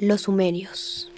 Los sumerios.